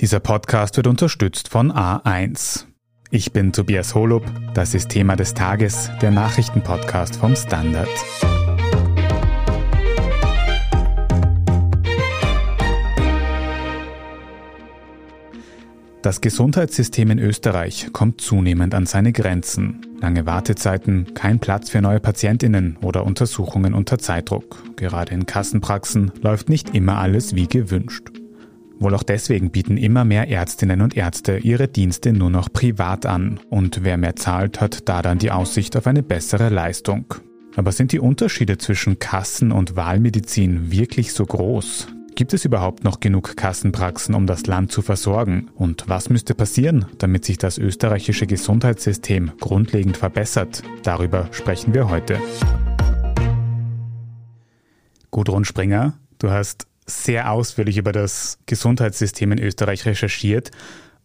Dieser Podcast wird unterstützt von A1. Ich bin Tobias Holub, das ist Thema des Tages, der Nachrichtenpodcast vom Standard. Das Gesundheitssystem in Österreich kommt zunehmend an seine Grenzen. Lange Wartezeiten, kein Platz für neue Patientinnen oder Untersuchungen unter Zeitdruck. Gerade in Kassenpraxen läuft nicht immer alles wie gewünscht. Wohl auch deswegen bieten immer mehr Ärztinnen und Ärzte ihre Dienste nur noch privat an. Und wer mehr zahlt, hat da dann die Aussicht auf eine bessere Leistung. Aber sind die Unterschiede zwischen Kassen- und Wahlmedizin wirklich so groß? Gibt es überhaupt noch genug Kassenpraxen, um das Land zu versorgen? Und was müsste passieren, damit sich das österreichische Gesundheitssystem grundlegend verbessert? Darüber sprechen wir heute. Gudrun Springer, du hast sehr ausführlich über das Gesundheitssystem in Österreich recherchiert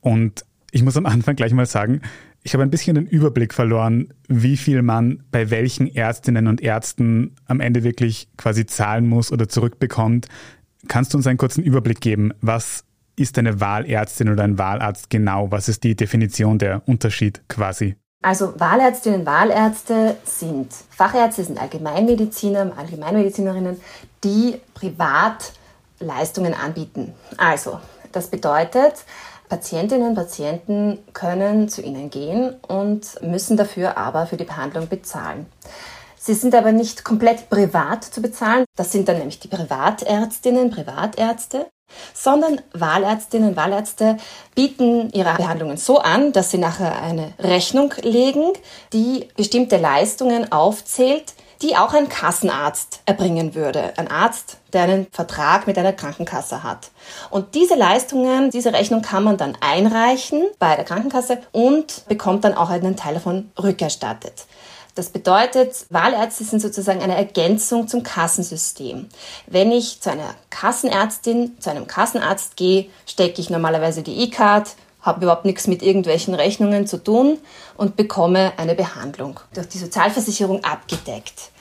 und ich muss am Anfang gleich mal sagen, ich habe ein bisschen den Überblick verloren, wie viel man bei welchen Ärztinnen und Ärzten am Ende wirklich quasi zahlen muss oder zurückbekommt. Kannst du uns einen kurzen Überblick geben? Was ist eine Wahlärztin oder ein Wahlarzt genau? Was ist die Definition, der Unterschied quasi? Also Wahlärztinnen und Wahlärzte sind Fachärzte, sind Allgemeinmediziner, Allgemeinmedizinerinnen, die privat Leistungen anbieten. Also, das bedeutet, Patientinnen und Patienten können zu ihnen gehen und müssen dafür aber für die Behandlung bezahlen. Sie sind aber nicht komplett privat zu bezahlen. Das sind dann nämlich die Privatärztinnen, Privatärzte, sondern Wahlärztinnen und Wahlärzte bieten ihre Behandlungen so an, dass sie nachher eine Rechnung legen, die bestimmte Leistungen aufzählt, die auch ein Kassenarzt erbringen würde. Ein Arzt, der einen Vertrag mit einer Krankenkasse hat. Und diese Leistungen, diese Rechnung kann man dann einreichen bei der Krankenkasse und bekommt dann auch einen Teil davon rückerstattet. Das bedeutet, Wahlärzte sind sozusagen eine Ergänzung zum Kassensystem. Wenn ich zu einer Kassenärztin, zu einem Kassenarzt gehe, stecke ich normalerweise die E-Card, habe überhaupt nichts mit irgendwelchen Rechnungen zu tun und bekomme eine Behandlung durch die Sozialversicherung abgedeckt.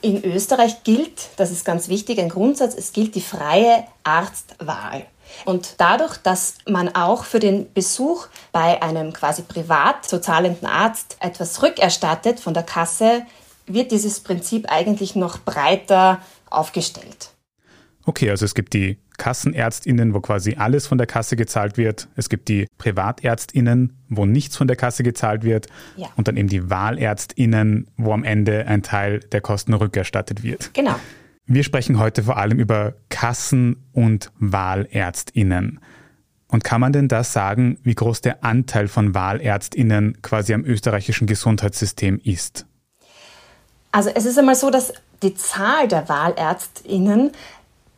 In Österreich gilt, das ist ganz wichtig, ein Grundsatz, es gilt die freie Arztwahl. Und dadurch, dass man auch für den Besuch bei einem quasi privat so zahlenden Arzt etwas rückerstattet von der Kasse, wird dieses Prinzip eigentlich noch breiter aufgestellt. Okay, also es gibt die Kassenärztinnen, wo quasi alles von der Kasse gezahlt wird. Es gibt die Privatärztinnen, wo nichts von der Kasse gezahlt wird. Ja. Und dann eben die Wahlärztinnen, wo am Ende ein Teil der Kosten rückerstattet wird. Genau. Wir sprechen heute vor allem über Kassen- und Wahlärztinnen. Und kann man denn da sagen, wie groß der Anteil von Wahlärztinnen quasi am österreichischen Gesundheitssystem ist? Also es ist einmal so, dass die Zahl der Wahlärztinnen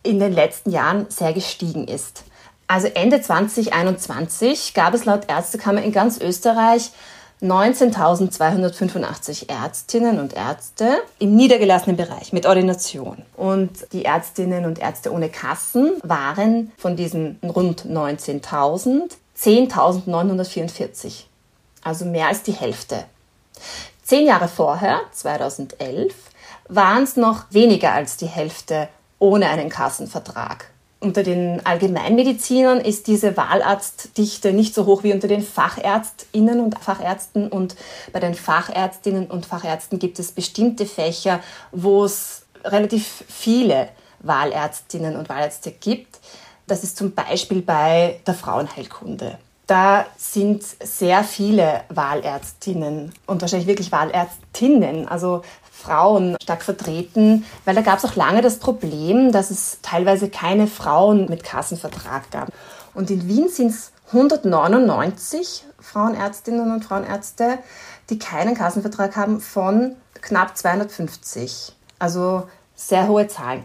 in den letzten Jahren sehr gestiegen ist. Also Ende 2021 gab es laut Ärztekammer in ganz Österreich 19.285 Ärztinnen und Ärzte im niedergelassenen Bereich mit Ordination. Und die Ärztinnen und Ärzte ohne Kassen waren von diesen rund 19.000 10.944. Also mehr als die Hälfte. Zehn Jahre vorher, 2011, waren es noch weniger als die Hälfte ohne einen Kassenvertrag. Unter den Allgemeinmedizinern ist diese Wahlarztdichte nicht so hoch wie unter den Fachärztinnen und Fachärzten. Und bei den Fachärztinnen und Fachärzten gibt es bestimmte Fächer, wo es relativ viele Wahlärztinnen und Wahlärzte gibt. Das ist zum Beispiel bei der Frauenheilkunde. Da sind sehr viele Wahlärztinnen und wahrscheinlich wirklich Wahlärztinnen, also Frauen stark vertreten, weil da gab es auch lange das Problem, dass es teilweise keine Frauen mit Kassenvertrag gab. Und in Wien sind es 199 Frauenärztinnen und Frauenärzte, die keinen Kassenvertrag haben von knapp 250. Also sehr hohe Zahlen.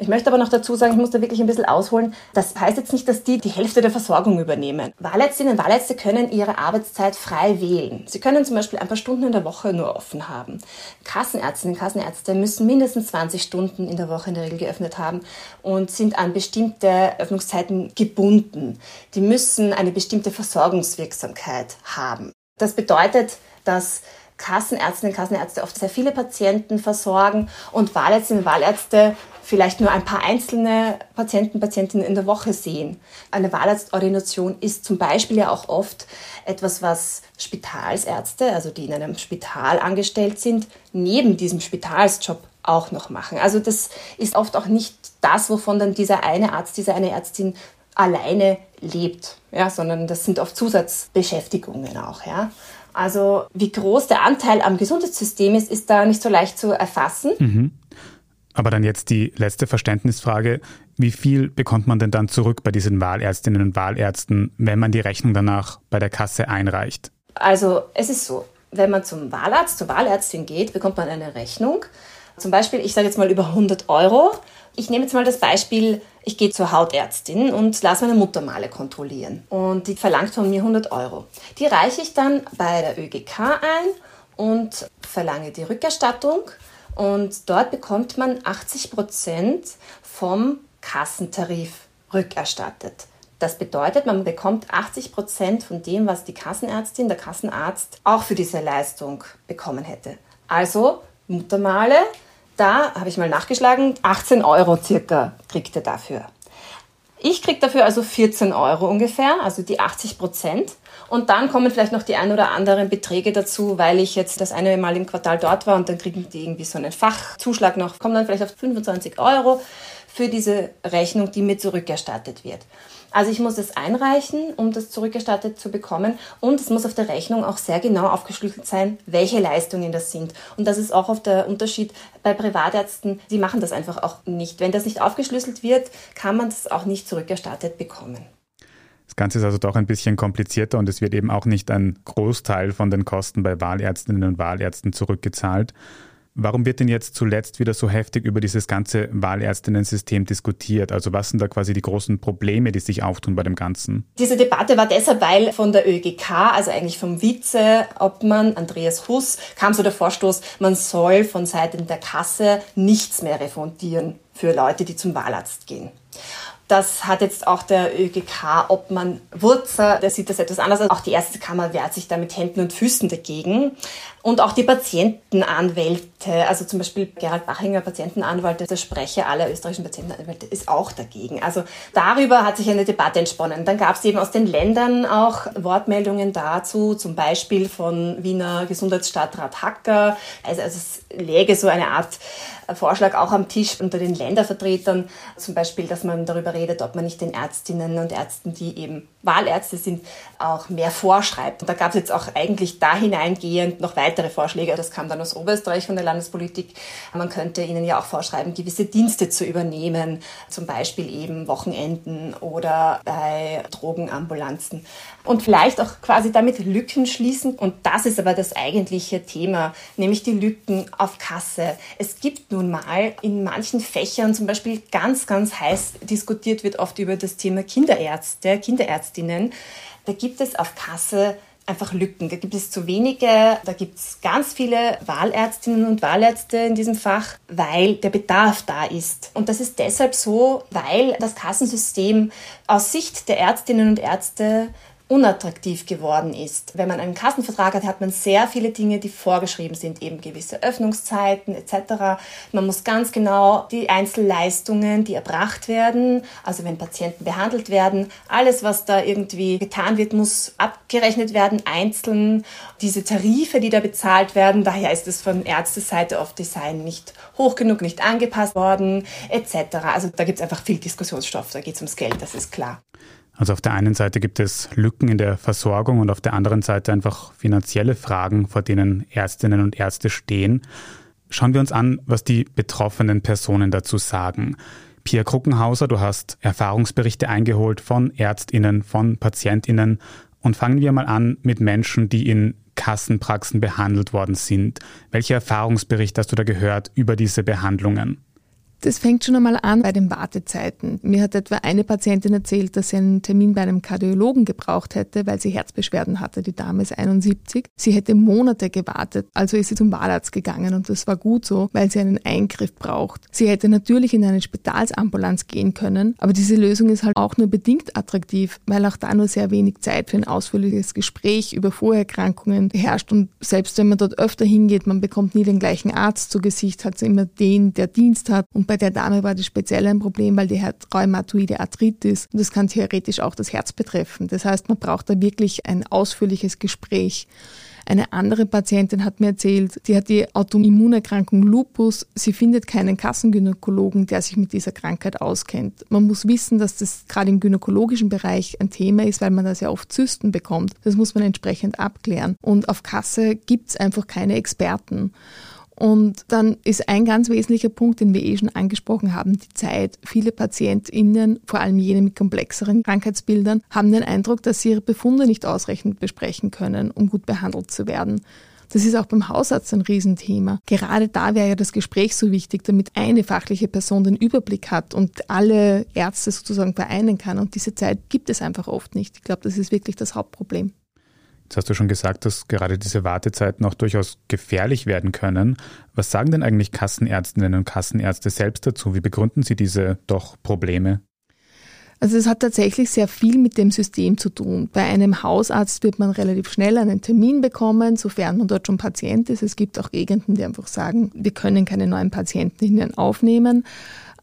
Ich möchte aber noch dazu sagen, ich muss da wirklich ein bisschen ausholen. Das heißt jetzt nicht, dass die die Hälfte der Versorgung übernehmen. Wahlärztinnen und Wahlärzte können ihre Arbeitszeit frei wählen. Sie können zum Beispiel ein paar Stunden in der Woche nur offen haben. Kassenärztinnen und Kassenärzte müssen mindestens 20 Stunden in der Woche in der Regel geöffnet haben und sind an bestimmte Öffnungszeiten gebunden. Die müssen eine bestimmte Versorgungswirksamkeit haben. Das bedeutet, dass Kassenärztinnen und Kassenärzte oft sehr viele Patienten versorgen und Wahlärztinnen und Wahlärzte vielleicht nur ein paar einzelne Patienten, Patientinnen in der Woche sehen. Eine Wahlarztordination ist zum Beispiel ja auch oft etwas, was Spitalsärzte, also die in einem Spital angestellt sind, neben diesem Spitalsjob auch noch machen. Also das ist oft auch nicht das, wovon dann dieser eine Arzt, diese eine Ärztin alleine lebt, ja, sondern das sind oft Zusatzbeschäftigungen auch. Ja. Also wie groß der Anteil am Gesundheitssystem ist, ist da nicht so leicht zu erfassen. Mhm. Aber dann jetzt die letzte Verständnisfrage. Wie viel bekommt man denn dann zurück bei diesen Wahlärztinnen und Wahlärzten, wenn man die Rechnung danach bei der Kasse einreicht? Also es ist so, wenn man zum Wahlarzt, zur Wahlärztin geht, bekommt man eine Rechnung. Zum Beispiel, ich sage jetzt mal über 100 Euro. Ich nehme jetzt mal das Beispiel, ich gehe zur Hautärztin und lasse meine Muttermale kontrollieren. Und die verlangt von mir 100 Euro. Die reiche ich dann bei der ÖGK ein und verlange die Rückerstattung. Und dort bekommt man 80 Prozent vom Kassentarif rückerstattet. Das bedeutet, man bekommt 80 Prozent von dem, was die Kassenärztin, der Kassenarzt auch für diese Leistung bekommen hätte. Also Muttermale da habe ich mal nachgeschlagen, 18 Euro circa kriegt er dafür. Ich kriege dafür also 14 Euro ungefähr, also die 80 Prozent. Und dann kommen vielleicht noch die ein oder anderen Beträge dazu, weil ich jetzt das eine Mal im Quartal dort war und dann kriegen die irgendwie so einen Fachzuschlag noch, kommen dann vielleicht auf 25 Euro für diese Rechnung, die mir zurückerstattet wird. Also ich muss es einreichen, um das zurückerstattet zu bekommen. Und es muss auf der Rechnung auch sehr genau aufgeschlüsselt sein, welche Leistungen das sind. Und das ist auch oft der Unterschied bei Privatärzten. Die machen das einfach auch nicht. Wenn das nicht aufgeschlüsselt wird, kann man das auch nicht zurückerstattet bekommen. Das Ganze ist also doch ein bisschen komplizierter und es wird eben auch nicht ein Großteil von den Kosten bei Wahlärztinnen und Wahlärzten zurückgezahlt. Warum wird denn jetzt zuletzt wieder so heftig über dieses ganze Wahlärztinnen-System diskutiert? Also was sind da quasi die großen Probleme, die sich auftun bei dem Ganzen? Diese Debatte war deshalb, weil von der ÖGK, also eigentlich vom Vizeobmann Andreas Huss, kam so der Vorstoß, man soll von Seiten der Kasse nichts mehr refundieren für Leute, die zum Wahlarzt gehen. Das hat jetzt auch der ÖGK-Obmann Wurzer, der sieht das etwas anders. Auch die erste Kammer wehrt sich da mit Händen und Füßen dagegen. Und auch die Patientenanwälte, also zum Beispiel Gerald Bachinger, Patientenanwalt, der Sprecher aller österreichischen Patientenanwälte, ist auch dagegen. Also darüber hat sich eine Debatte entsponnen. Dann gab es eben aus den Ländern auch Wortmeldungen dazu, zum Beispiel von Wiener Gesundheitsstadtrat Hacker. Also, also es läge so eine Art Vorschlag auch am Tisch unter den Ländervertretern, zum Beispiel, dass man darüber redet, ob man nicht den Ärztinnen und Ärzten, die eben Wahlärzte sind, auch mehr vorschreibt. Und da gab es jetzt auch eigentlich da hineingehend noch weitere Vorschläge. Das kam dann aus Oberösterreich von der Landespolitik. Man könnte ihnen ja auch vorschreiben, gewisse Dienste zu übernehmen, zum Beispiel eben Wochenenden oder bei Drogenambulanzen. Und vielleicht auch quasi damit Lücken schließen. Und das ist aber das eigentliche Thema, nämlich die Lücken auf Kasse. Es gibt nun mal in manchen Fächern zum Beispiel ganz, ganz heiß diskutiert wird oft über das Thema Kinderärzte, Kinderärztinnen. Da gibt es auf Kasse einfach Lücken. Da gibt es zu wenige, da gibt es ganz viele Wahlärztinnen und Wahlärzte in diesem Fach, weil der Bedarf da ist. Und das ist deshalb so, weil das Kassensystem aus Sicht der Ärztinnen und Ärzte unattraktiv geworden ist. Wenn man einen Kassenvertrag hat, hat man sehr viele Dinge, die vorgeschrieben sind, eben gewisse Öffnungszeiten etc. Man muss ganz genau die Einzelleistungen, die erbracht werden, also wenn Patienten behandelt werden, alles, was da irgendwie getan wird, muss abgerechnet werden, einzeln. Diese Tarife, die da bezahlt werden, daher ist es von Ärzteseite oft Design nicht hoch genug, nicht angepasst worden etc. Also da gibt es einfach viel Diskussionsstoff, da geht es ums Geld, das ist klar. Also auf der einen Seite gibt es Lücken in der Versorgung und auf der anderen Seite einfach finanzielle Fragen, vor denen Ärztinnen und Ärzte stehen. Schauen wir uns an, was die betroffenen Personen dazu sagen. Pia Kruckenhauser, du hast Erfahrungsberichte eingeholt von Ärztinnen, von Patientinnen und fangen wir mal an mit Menschen, die in Kassenpraxen behandelt worden sind. Welche Erfahrungsbericht hast du da gehört über diese Behandlungen? Das fängt schon einmal an bei den Wartezeiten. Mir hat etwa eine Patientin erzählt, dass sie einen Termin bei einem Kardiologen gebraucht hätte, weil sie Herzbeschwerden hatte. Die Dame ist 71. Sie hätte Monate gewartet, also ist sie zum Wahlarzt gegangen und das war gut so, weil sie einen Eingriff braucht. Sie hätte natürlich in eine Spitalsambulanz gehen können, aber diese Lösung ist halt auch nur bedingt attraktiv, weil auch da nur sehr wenig Zeit für ein ausführliches Gespräch über Vorerkrankungen herrscht und selbst wenn man dort öfter hingeht, man bekommt nie den gleichen Arzt zu Gesicht, hat immer den, der Dienst hat und bei der Dame war das speziell ein Problem, weil die hat rheumatoide Arthritis und das kann theoretisch auch das Herz betreffen. Das heißt, man braucht da wirklich ein ausführliches Gespräch. Eine andere Patientin hat mir erzählt, die hat die Autoimmunerkrankung Lupus. Sie findet keinen Kassengynäkologen, der sich mit dieser Krankheit auskennt. Man muss wissen, dass das gerade im gynäkologischen Bereich ein Thema ist, weil man da sehr oft Zysten bekommt. Das muss man entsprechend abklären. Und auf Kasse gibt es einfach keine Experten. Und dann ist ein ganz wesentlicher Punkt, den wir eh schon angesprochen haben, die Zeit. Viele PatientInnen, vor allem jene mit komplexeren Krankheitsbildern, haben den Eindruck, dass sie ihre Befunde nicht ausreichend besprechen können, um gut behandelt zu werden. Das ist auch beim Hausarzt ein Riesenthema. Gerade da wäre ja das Gespräch so wichtig, damit eine fachliche Person den Überblick hat und alle Ärzte sozusagen vereinen kann. Und diese Zeit gibt es einfach oft nicht. Ich glaube, das ist wirklich das Hauptproblem. Jetzt hast du schon gesagt, dass gerade diese Wartezeiten auch durchaus gefährlich werden können. Was sagen denn eigentlich Kassenärztinnen und Kassenärzte selbst dazu? Wie begründen sie diese doch Probleme? Also es hat tatsächlich sehr viel mit dem System zu tun. Bei einem Hausarzt wird man relativ schnell einen Termin bekommen, sofern man dort schon Patient ist. Es gibt auch Gegenden, die einfach sagen, wir können keine neuen Patienten aufnehmen.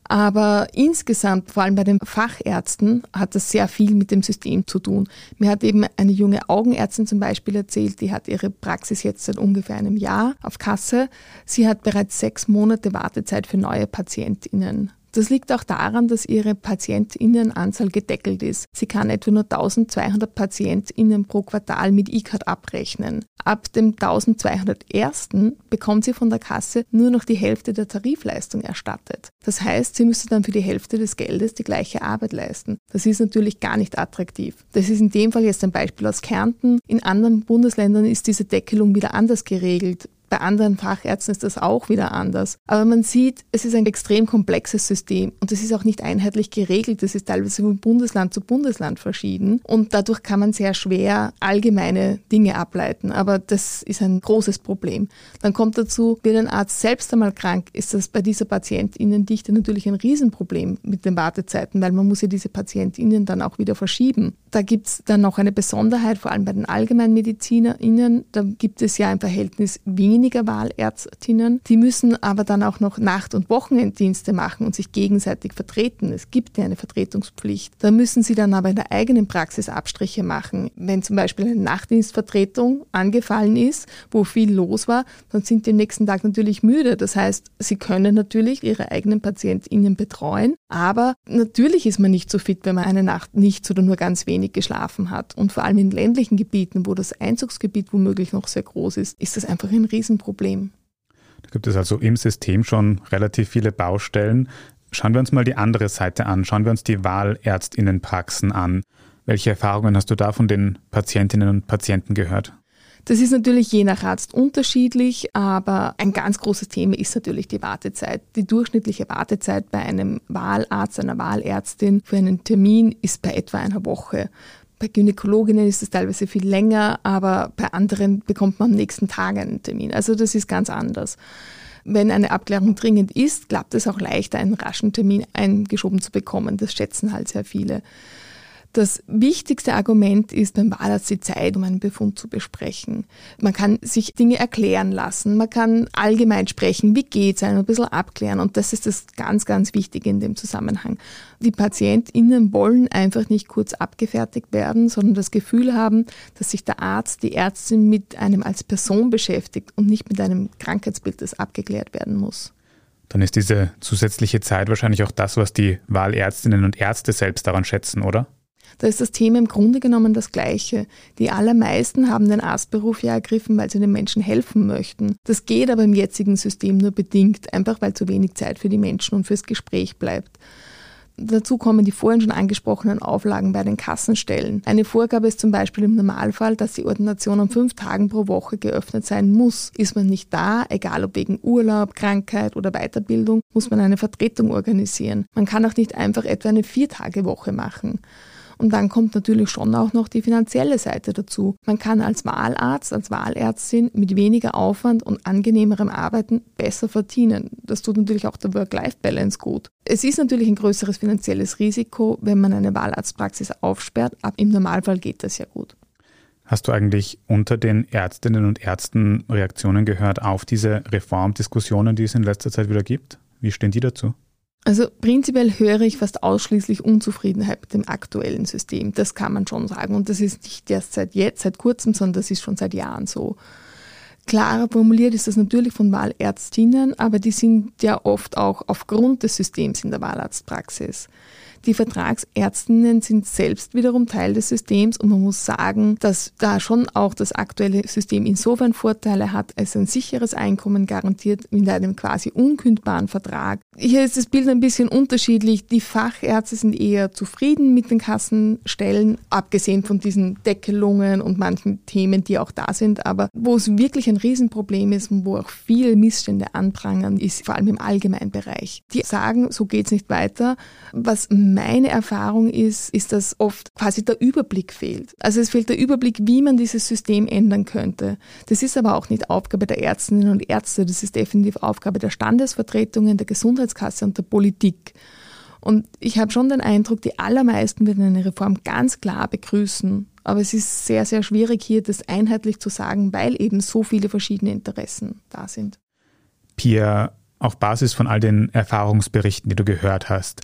Aber insgesamt, vor allem bei den Fachärzten, hat das sehr viel mit dem System zu tun. Mir hat eben eine junge Augenärztin zum Beispiel erzählt, die hat ihre Praxis jetzt seit ungefähr einem Jahr auf Kasse. Sie hat bereits sechs Monate Wartezeit für neue PatientInnen. Das liegt auch daran, dass ihre Patientinnenanzahl gedeckelt ist. Sie kann etwa nur 1200 Patientinnen pro Quartal mit E-Card abrechnen. Ab dem 1201. bekommt sie von der Kasse nur noch die Hälfte der Tarifleistung erstattet. Das heißt, sie müsste dann für die Hälfte des Geldes die gleiche Arbeit leisten. Das ist natürlich gar nicht attraktiv. Das ist in dem Fall jetzt ein Beispiel aus Kärnten. In anderen Bundesländern ist diese Deckelung wieder anders geregelt. Bei anderen Fachärzten ist das auch wieder anders. Aber man sieht, es ist ein extrem komplexes System und es ist auch nicht einheitlich geregelt. Es ist teilweise von Bundesland zu Bundesland verschieden und dadurch kann man sehr schwer allgemeine Dinge ableiten. Aber das ist ein großes Problem. Dann kommt dazu, wird ein Arzt selbst einmal krank, ist das bei dieser Patientinnendichte natürlich ein Riesenproblem mit den Wartezeiten, weil man muss ja diese Patientinnen dann auch wieder verschieben. Da gibt es dann noch eine Besonderheit, vor allem bei den AllgemeinmedizinerInnen. Da gibt es ja ein Verhältnis weniger Wahlärztinnen. Die müssen aber dann auch noch Nacht- und Wochenenddienste machen und sich gegenseitig vertreten. Es gibt ja eine Vertretungspflicht. Da müssen sie dann aber in der eigenen Praxis Abstriche machen. Wenn zum Beispiel eine Nachtdienstvertretung angefallen ist, wo viel los war, dann sind die am nächsten Tag natürlich müde. Das heißt, sie können natürlich ihre eigenen PatientInnen betreuen, aber natürlich ist man nicht so fit, wenn man eine Nacht nichts oder nur ganz wenig geschlafen hat. Und vor allem in ländlichen Gebieten, wo das Einzugsgebiet womöglich noch sehr groß ist, ist das einfach ein Riesenproblem. Da gibt es also im System schon relativ viele Baustellen. Schauen wir uns mal die andere Seite an. Schauen wir uns die Wahlärztinnenpraxen an. Welche Erfahrungen hast du da von den Patientinnen und Patienten gehört? Das ist natürlich je nach Arzt unterschiedlich, aber ein ganz großes Thema ist natürlich die Wartezeit. Die durchschnittliche Wartezeit bei einem Wahlarzt, einer Wahlärztin für einen Termin ist bei etwa einer Woche. Bei Gynäkologinnen ist es teilweise viel länger, aber bei anderen bekommt man am nächsten Tag einen Termin. Also das ist ganz anders. Wenn eine Abklärung dringend ist, klappt es auch leichter, einen raschen Termin eingeschoben zu bekommen. Das schätzen halt sehr viele. Das wichtigste Argument ist beim Wahlarzt die Zeit, um einen Befund zu besprechen. Man kann sich Dinge erklären lassen, man kann allgemein sprechen, wie geht's einem, ein bisschen abklären und das ist das ganz, ganz Wichtige in dem Zusammenhang. Die PatientInnen wollen einfach nicht kurz abgefertigt werden, sondern das Gefühl haben, dass sich der Arzt, die Ärztin mit einem als Person beschäftigt und nicht mit einem Krankheitsbild, das abgeklärt werden muss dann ist diese zusätzliche Zeit wahrscheinlich auch das, was die Wahlärztinnen und Ärzte selbst daran schätzen, oder? Da ist das Thema im Grunde genommen das gleiche. Die allermeisten haben den Arztberuf ja ergriffen, weil sie den Menschen helfen möchten. Das geht aber im jetzigen System nur bedingt, einfach weil zu wenig Zeit für die Menschen und fürs Gespräch bleibt. Dazu kommen die vorhin schon angesprochenen Auflagen bei den Kassenstellen. Eine Vorgabe ist zum Beispiel im Normalfall, dass die Ordination an fünf Tagen pro Woche geöffnet sein muss. Ist man nicht da, egal ob wegen Urlaub, Krankheit oder Weiterbildung, muss man eine Vertretung organisieren. Man kann auch nicht einfach etwa eine Vier-Tage-Woche machen. Und dann kommt natürlich schon auch noch die finanzielle Seite dazu. Man kann als Wahlarzt, als Wahlärztin mit weniger Aufwand und angenehmerem Arbeiten besser verdienen. Das tut natürlich auch der Work-Life-Balance gut. Es ist natürlich ein größeres finanzielles Risiko, wenn man eine Wahlarztpraxis aufsperrt, aber im Normalfall geht das ja gut. Hast du eigentlich unter den Ärztinnen und Ärzten Reaktionen gehört auf diese Reformdiskussionen, die es in letzter Zeit wieder gibt? Wie stehen die dazu? Also prinzipiell höre ich fast ausschließlich Unzufriedenheit mit dem aktuellen System. Das kann man schon sagen. Und das ist nicht erst seit jetzt, seit kurzem, sondern das ist schon seit Jahren so. Klarer formuliert ist das natürlich von Wahlärztinnen, aber die sind ja oft auch aufgrund des Systems in der Wahlarztpraxis. Die Vertragsärztinnen sind selbst wiederum Teil des Systems und man muss sagen, dass da schon auch das aktuelle System insofern Vorteile hat, als ein sicheres Einkommen garantiert mit einem quasi unkündbaren Vertrag. Hier ist das Bild ein bisschen unterschiedlich. Die Fachärzte sind eher zufrieden mit den Kassenstellen, abgesehen von diesen Deckelungen und manchen Themen, die auch da sind. Aber wo es wirklich ein Riesenproblem ist und wo auch viele Missstände anprangern, ist vor allem im Allgemeinbereich. Die sagen, so geht es nicht weiter. Was meine Erfahrung ist, ist, dass oft quasi der Überblick fehlt. Also es fehlt der Überblick, wie man dieses System ändern könnte. Das ist aber auch nicht Aufgabe der Ärztinnen und Ärzte, das ist definitiv Aufgabe der Standesvertretungen, der Gesundheitskasse und der Politik. Und ich habe schon den Eindruck, die allermeisten würden eine Reform ganz klar begrüßen. Aber es ist sehr, sehr schwierig hier, das einheitlich zu sagen, weil eben so viele verschiedene Interessen da sind. Pia, auf Basis von all den Erfahrungsberichten, die du gehört hast,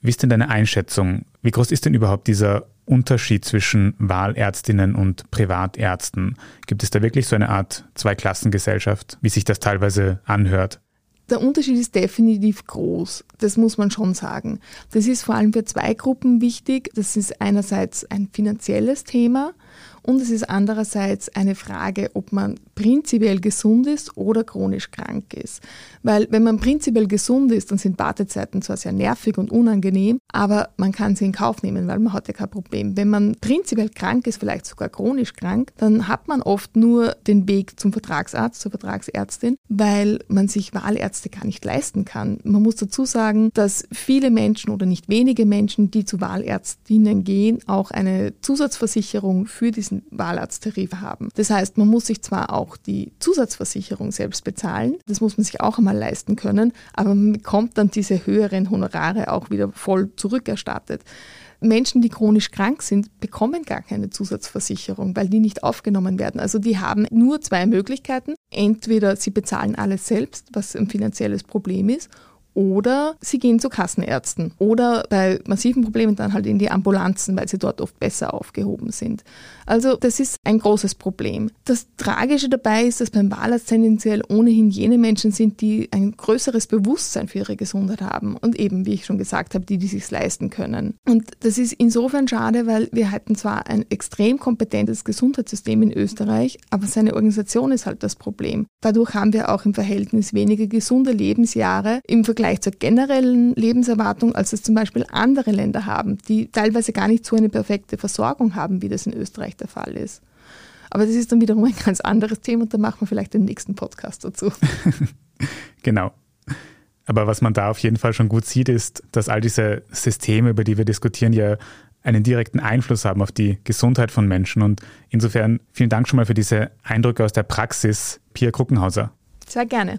wie ist denn deine Einschätzung? Wie groß ist denn überhaupt dieser Unterschied zwischen Wahlärztinnen und Privatärzten? Gibt es da wirklich so eine Art Zweiklassengesellschaft, wie sich das teilweise anhört? Der Unterschied ist definitiv groß, das muss man schon sagen. Das ist vor allem für zwei Gruppen wichtig. Das ist einerseits ein finanzielles Thema und es ist andererseits eine Frage, ob man prinzipiell gesund ist oder chronisch krank ist. Weil wenn man prinzipiell gesund ist, dann sind Wartezeiten zwar sehr nervig und unangenehm, aber man kann sie in Kauf nehmen, weil man hat ja kein Problem. Wenn man prinzipiell krank ist, vielleicht sogar chronisch krank, dann hat man oft nur den Weg zum Vertragsarzt, zur Vertragsärztin, weil man sich Wahlärzte gar nicht leisten kann. Man muss dazu sagen, dass viele Menschen oder nicht wenige Menschen, die zu Wahlärztinnen gehen, auch eine Zusatzversicherung für diesen Wahlarzttarif haben. Das heißt, man muss sich zwar auch auch die Zusatzversicherung selbst bezahlen. Das muss man sich auch einmal leisten können, aber man bekommt dann diese höheren Honorare auch wieder voll zurückerstattet. Menschen, die chronisch krank sind, bekommen gar keine Zusatzversicherung, weil die nicht aufgenommen werden. Also die haben nur zwei Möglichkeiten. Entweder sie bezahlen alles selbst, was ein finanzielles Problem ist, oder sie gehen zu Kassenärzten oder bei massiven Problemen dann halt in die Ambulanzen, weil sie dort oft besser aufgehoben sind. Also das ist ein großes Problem. Das Tragische dabei ist, dass beim Wahlarzt tendenziell ohnehin jene Menschen sind, die ein größeres Bewusstsein für ihre Gesundheit haben und eben, wie ich schon gesagt habe, die, die sich leisten können. Und das ist insofern schade, weil wir hatten zwar ein extrem kompetentes Gesundheitssystem in Österreich, aber seine Organisation ist halt das Problem. Dadurch haben wir auch im Verhältnis weniger gesunde Lebensjahre im Vergleich zur generellen Lebenserwartung, als es zum Beispiel andere Länder haben, die teilweise gar nicht so eine perfekte Versorgung haben, wie das in Österreich der Fall ist. Aber das ist dann wiederum ein ganz anderes Thema und da machen wir vielleicht den nächsten Podcast dazu. genau. Aber was man da auf jeden Fall schon gut sieht, ist, dass all diese Systeme, über die wir diskutieren, ja einen direkten Einfluss haben auf die Gesundheit von Menschen. Und insofern vielen Dank schon mal für diese Eindrücke aus der Praxis, Pia Kruckenhauser. Sehr gerne.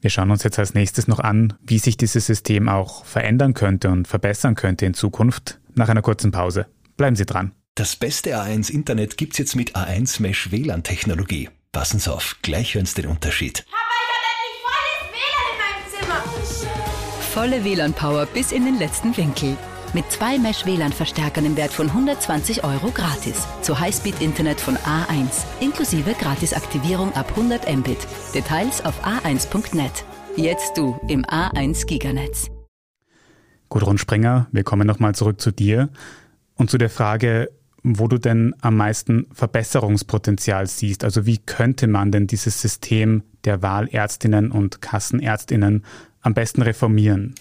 Wir schauen uns jetzt als nächstes noch an, wie sich dieses System auch verändern könnte und verbessern könnte in Zukunft nach einer kurzen Pause. Bleiben Sie dran. Das beste A1 Internet gibt's jetzt mit A1 Mesh WLAN Technologie. Passen Sie auf, gleich hören Sie den Unterschied. Papa, ich habe volles WLAN in meinem Zimmer. Volle WLAN-Power bis in den letzten Winkel. Mit zwei Mesh-WLAN-Verstärkern im Wert von 120 Euro gratis. Zu Highspeed-Internet von A1. Inklusive Gratisaktivierung ab 100 Mbit. Details auf a1.net. Jetzt du im A1 Giganetz. Gudrun Springer, wir kommen nochmal zurück zu dir und zu der Frage, wo du denn am meisten Verbesserungspotenzial siehst. Also wie könnte man denn dieses System der Wahlärztinnen und Kassenärztinnen am besten reformieren?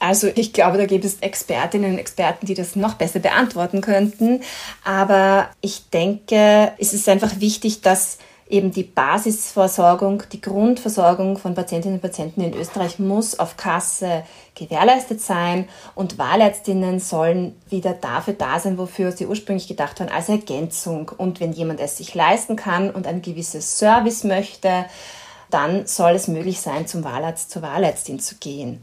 Also ich glaube, da gibt es Expertinnen und Experten, die das noch besser beantworten könnten. Aber ich denke, es ist einfach wichtig, dass eben die Basisversorgung, die Grundversorgung von Patientinnen und Patienten in Österreich muss auf Kasse gewährleistet sein und Wahlärztinnen sollen wieder dafür da sein, wofür sie ursprünglich gedacht waren, als Ergänzung. Und wenn jemand es sich leisten kann und ein gewisses Service möchte, dann soll es möglich sein, zum Wahlarzt, zur Wahlärztin zu gehen.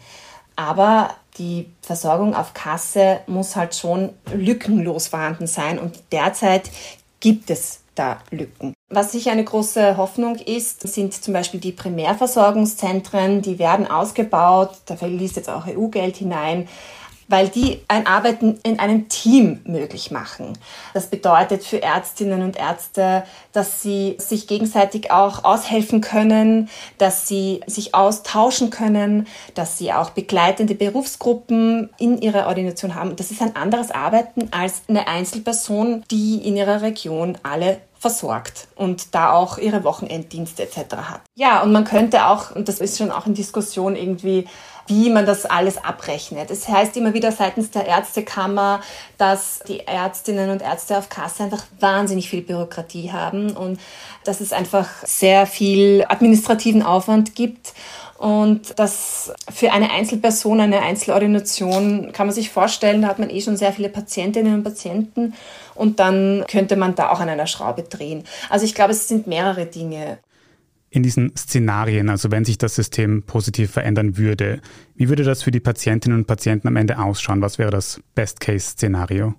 Aber die Versorgung auf Kasse muss halt schon lückenlos vorhanden sein und derzeit gibt es da Lücken. Was sicher eine große Hoffnung ist, sind zum Beispiel die Primärversorgungszentren, die werden ausgebaut, da fließt jetzt auch EU-Geld hinein weil die ein Arbeiten in einem Team möglich machen. Das bedeutet für Ärztinnen und Ärzte, dass sie sich gegenseitig auch aushelfen können, dass sie sich austauschen können, dass sie auch begleitende Berufsgruppen in ihrer Ordination haben. Das ist ein anderes Arbeiten als eine Einzelperson, die in ihrer Region alle versorgt und da auch ihre Wochenenddienste etc. hat. Ja, und man könnte auch, und das ist schon auch in Diskussion irgendwie, wie man das alles abrechnet. Es das heißt immer wieder seitens der Ärztekammer, dass die Ärztinnen und Ärzte auf Kasse einfach wahnsinnig viel Bürokratie haben und dass es einfach sehr viel administrativen Aufwand gibt. Und das für eine Einzelperson, eine Einzelordination kann man sich vorstellen, da hat man eh schon sehr viele Patientinnen und Patienten und dann könnte man da auch an einer Schraube drehen. Also ich glaube, es sind mehrere Dinge in diesen Szenarien, also wenn sich das System positiv verändern würde, wie würde das für die Patientinnen und Patienten am Ende ausschauen? Was wäre das Best-Case-Szenario?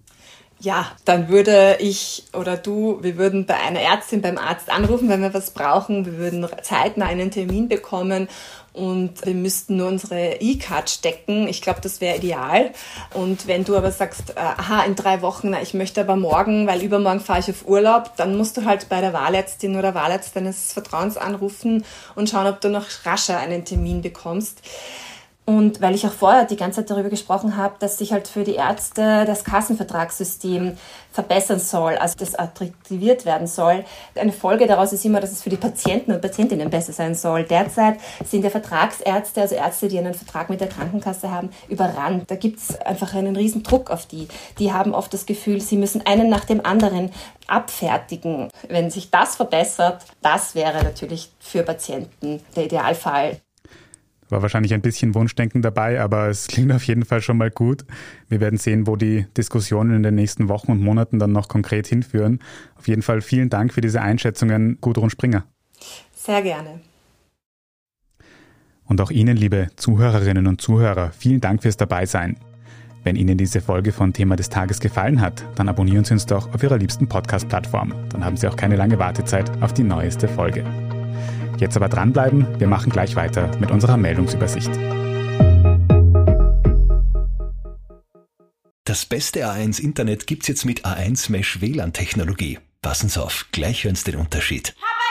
Ja, dann würde ich oder du, wir würden bei einer Ärztin, beim Arzt anrufen, wenn wir was brauchen. Wir würden zeitnah einen Termin bekommen und wir müssten nur unsere E-Card stecken. Ich glaube, das wäre ideal. Und wenn du aber sagst, äh, aha, in drei Wochen, na, ich möchte aber morgen, weil übermorgen fahre ich auf Urlaub, dann musst du halt bei der Wahlärztin oder Wahlarzt deines Vertrauens anrufen und schauen, ob du noch rascher einen Termin bekommst. Und weil ich auch vorher die ganze Zeit darüber gesprochen habe, dass sich halt für die Ärzte das Kassenvertragssystem verbessern soll, also das attraktiviert werden soll. Eine Folge daraus ist immer, dass es für die Patienten und Patientinnen besser sein soll. Derzeit sind ja Vertragsärzte, also Ärzte, die einen Vertrag mit der Krankenkasse haben, überrannt. Da gibt es einfach einen riesen Druck auf die. Die haben oft das Gefühl, sie müssen einen nach dem anderen abfertigen. Wenn sich das verbessert, das wäre natürlich für Patienten der Idealfall. War wahrscheinlich ein bisschen Wunschdenken dabei, aber es klingt auf jeden Fall schon mal gut. Wir werden sehen, wo die Diskussionen in den nächsten Wochen und Monaten dann noch konkret hinführen. Auf jeden Fall vielen Dank für diese Einschätzungen, Gudrun Springer. Sehr gerne. Und auch Ihnen, liebe Zuhörerinnen und Zuhörer, vielen Dank fürs Dabeisein. Wenn Ihnen diese Folge von Thema des Tages gefallen hat, dann abonnieren Sie uns doch auf Ihrer liebsten Podcast-Plattform. Dann haben Sie auch keine lange Wartezeit auf die neueste Folge. Jetzt aber dranbleiben, wir machen gleich weiter mit unserer Meldungsübersicht. Das beste A1 Internet gibt's jetzt mit A1 Mesh WLAN Technologie. Passen Sie auf, gleich hören Sie den Unterschied. Papa,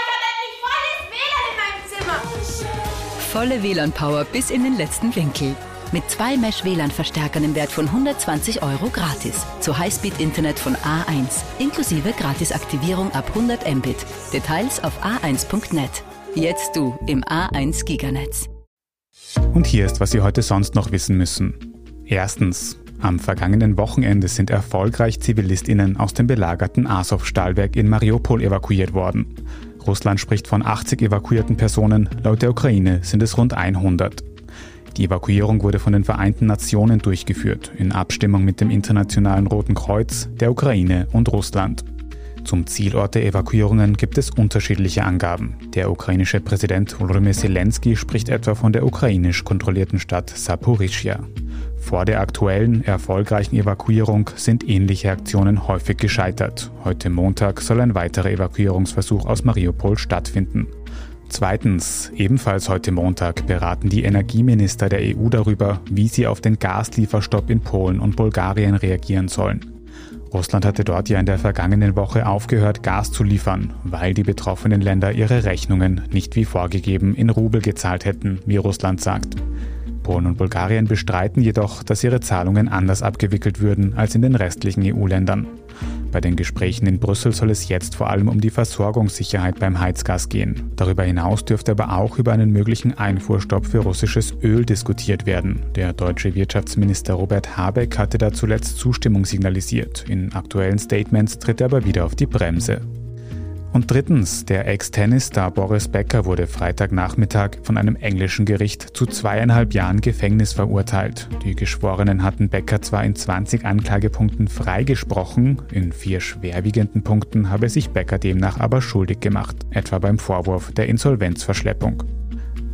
ich habe endlich volles WLAN in meinem Zimmer. Volle WLAN-Power bis in den letzten Winkel. Mit zwei Mesh-WLAN-Verstärkern im Wert von 120 Euro gratis. Zu Highspeed-Internet von A1. Inklusive Gratisaktivierung ab 100 Mbit. Details auf a1.net. Jetzt du im A1 Giganetz. Und hier ist, was Sie heute sonst noch wissen müssen. Erstens. Am vergangenen Wochenende sind erfolgreich ZivilistInnen aus dem belagerten Azov-Stahlwerk in Mariupol evakuiert worden. Russland spricht von 80 evakuierten Personen, laut der Ukraine sind es rund 100. Die Evakuierung wurde von den Vereinten Nationen durchgeführt, in Abstimmung mit dem Internationalen Roten Kreuz, der Ukraine und Russland. Zum Zielort der Evakuierungen gibt es unterschiedliche Angaben. Der ukrainische Präsident Volodymyr Zelensky spricht etwa von der ukrainisch kontrollierten Stadt Saporischia. Vor der aktuellen, erfolgreichen Evakuierung sind ähnliche Aktionen häufig gescheitert. Heute Montag soll ein weiterer Evakuierungsversuch aus Mariupol stattfinden. Zweitens, ebenfalls heute Montag beraten die Energieminister der EU darüber, wie sie auf den Gaslieferstopp in Polen und Bulgarien reagieren sollen. Russland hatte dort ja in der vergangenen Woche aufgehört, Gas zu liefern, weil die betroffenen Länder ihre Rechnungen nicht wie vorgegeben in Rubel gezahlt hätten, wie Russland sagt. Polen und Bulgarien bestreiten jedoch, dass ihre Zahlungen anders abgewickelt würden als in den restlichen EU-Ländern. Bei den Gesprächen in Brüssel soll es jetzt vor allem um die Versorgungssicherheit beim Heizgas gehen. Darüber hinaus dürfte aber auch über einen möglichen Einfuhrstopp für russisches Öl diskutiert werden. Der deutsche Wirtschaftsminister Robert Habeck hatte da zuletzt Zustimmung signalisiert. In aktuellen Statements tritt er aber wieder auf die Bremse. Und drittens, der Ex-Tennisstar Boris Becker wurde Freitagnachmittag von einem englischen Gericht zu zweieinhalb Jahren Gefängnis verurteilt. Die Geschworenen hatten Becker zwar in 20 Anklagepunkten freigesprochen, in vier schwerwiegenden Punkten habe sich Becker demnach aber schuldig gemacht, etwa beim Vorwurf der Insolvenzverschleppung.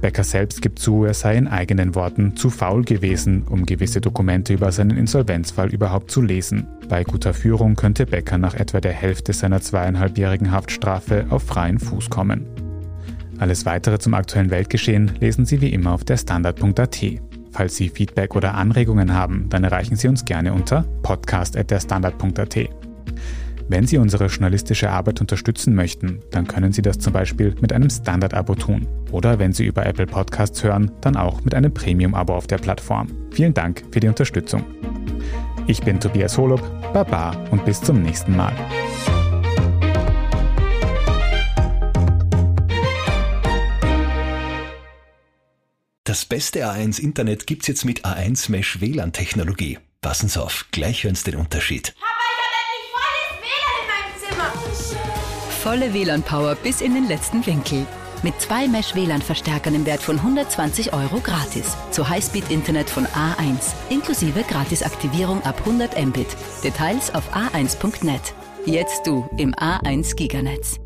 Becker selbst gibt zu, er sei in eigenen Worten zu faul gewesen, um gewisse Dokumente über seinen Insolvenzfall überhaupt zu lesen. Bei guter Führung könnte Becker nach etwa der Hälfte seiner zweieinhalbjährigen Haftstrafe auf freien Fuß kommen. Alles weitere zum aktuellen Weltgeschehen lesen Sie wie immer auf der Standard.at. Falls Sie Feedback oder Anregungen haben, dann erreichen Sie uns gerne unter podcast.derstandard.at. Wenn Sie unsere journalistische Arbeit unterstützen möchten, dann können Sie das zum Beispiel mit einem Standard-Abo tun. Oder wenn Sie über Apple Podcasts hören, dann auch mit einem Premium-Abo auf der Plattform. Vielen Dank für die Unterstützung. Ich bin Tobias Holub, Baba und bis zum nächsten Mal. Das beste A1 Internet gibt's jetzt mit A1 Mesh WLAN Technologie. Passen Sie auf, gleich hören Sie den Unterschied. Volle WLAN-Power bis in den letzten Winkel. Mit zwei Mesh-WLAN-Verstärkern im Wert von 120 Euro gratis. Zu Highspeed-Internet von A1. Inklusive Gratisaktivierung ab 100 Mbit. Details auf a1.net. Jetzt du im A1 Giganetz.